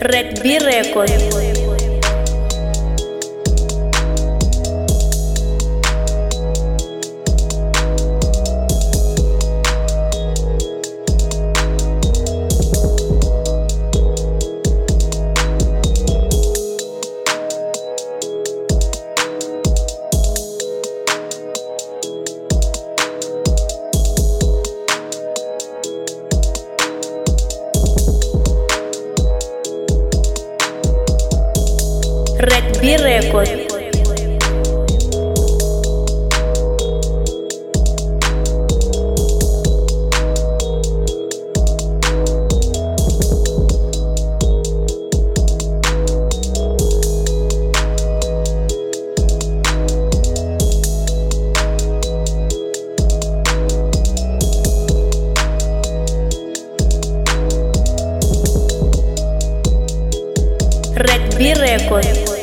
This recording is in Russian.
Red B Record. Record. Red B Record.